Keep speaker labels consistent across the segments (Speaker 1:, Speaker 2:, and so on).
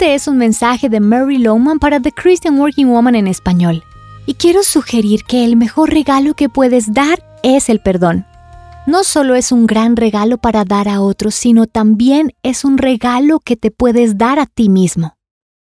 Speaker 1: Este es un mensaje de Mary Lowman para The Christian Working Woman en español. Y quiero sugerir que el mejor regalo que puedes dar es el perdón. No solo es un gran regalo para dar a otros, sino también es un regalo que te puedes dar a ti mismo.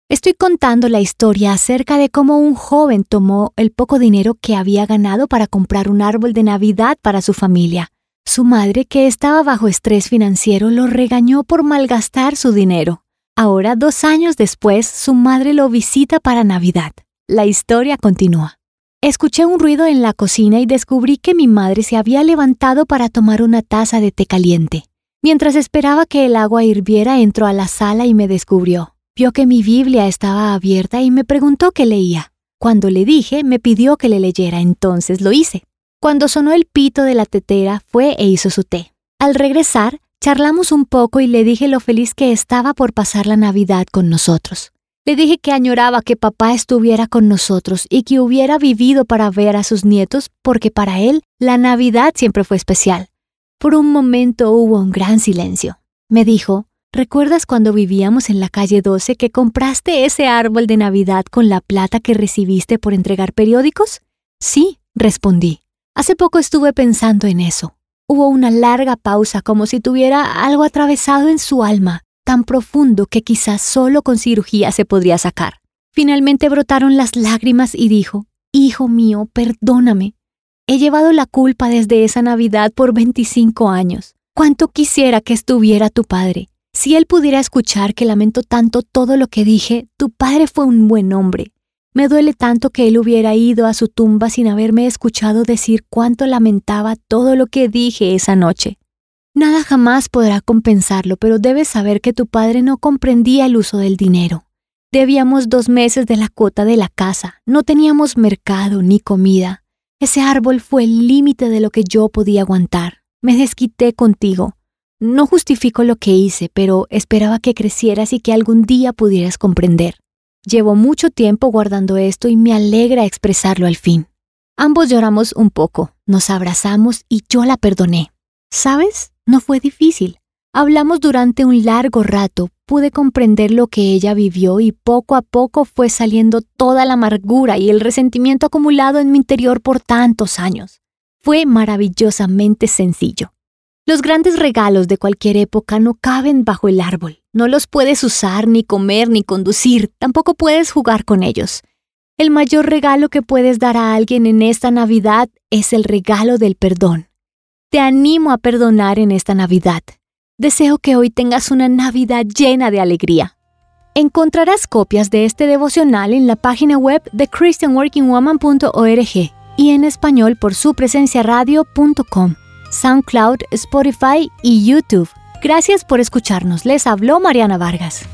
Speaker 1: Estoy contando la historia acerca de cómo un joven tomó el poco dinero que había ganado para comprar un árbol de Navidad para su familia. Su madre, que estaba bajo estrés financiero, lo regañó por malgastar su dinero. Ahora, dos años después, su madre lo visita para Navidad. La historia continúa. Escuché un ruido en la cocina y descubrí que mi madre se había levantado para tomar una taza de té caliente. Mientras esperaba que el agua hirviera, entró a la sala y me descubrió. Vio que mi Biblia estaba abierta y me preguntó qué leía. Cuando le dije, me pidió que le leyera, entonces lo hice. Cuando sonó el pito de la tetera, fue e hizo su té. Al regresar, charlamos un poco y le dije lo feliz que estaba por pasar la Navidad con nosotros. Le dije que añoraba que papá estuviera con nosotros y que hubiera vivido para ver a sus nietos porque para él la Navidad siempre fue especial. Por un momento hubo un gran silencio. Me dijo, ¿Recuerdas cuando vivíamos en la calle 12 que compraste ese árbol de Navidad con la plata que recibiste por entregar periódicos? Sí, respondí. Hace poco estuve pensando en eso. Hubo una larga pausa como si tuviera algo atravesado en su alma, tan profundo que quizás solo con cirugía se podría sacar. Finalmente brotaron las lágrimas y dijo, Hijo mío, perdóname. He llevado la culpa desde esa Navidad por 25 años. Cuánto quisiera que estuviera tu padre. Si él pudiera escuchar que lamento tanto todo lo que dije, tu padre fue un buen hombre. Me duele tanto que él hubiera ido a su tumba sin haberme escuchado decir cuánto lamentaba todo lo que dije esa noche. Nada jamás podrá compensarlo, pero debes saber que tu padre no comprendía el uso del dinero. Debíamos dos meses de la cuota de la casa, no teníamos mercado ni comida. Ese árbol fue el límite de lo que yo podía aguantar. Me desquité contigo, no justifico lo que hice, pero esperaba que crecieras y que algún día pudieras comprender. Llevo mucho tiempo guardando esto y me alegra expresarlo al fin. Ambos lloramos un poco, nos abrazamos y yo la perdoné. ¿Sabes? No fue difícil. Hablamos durante un largo rato, pude comprender lo que ella vivió y poco a poco fue saliendo toda la amargura y el resentimiento acumulado en mi interior por tantos años. Fue maravillosamente sencillo. Los grandes regalos de cualquier época no caben bajo el árbol. No los puedes usar, ni comer, ni conducir. Tampoco puedes jugar con ellos. El mayor regalo que puedes dar a alguien en esta Navidad es el regalo del perdón. Te animo a perdonar en esta Navidad. Deseo que hoy tengas una Navidad llena de alegría. Encontrarás copias de este devocional en la página web de christianworkingwoman.org y en español por su presencia radio.com. SoundCloud, Spotify y YouTube. Gracias por escucharnos. Les habló Mariana Vargas.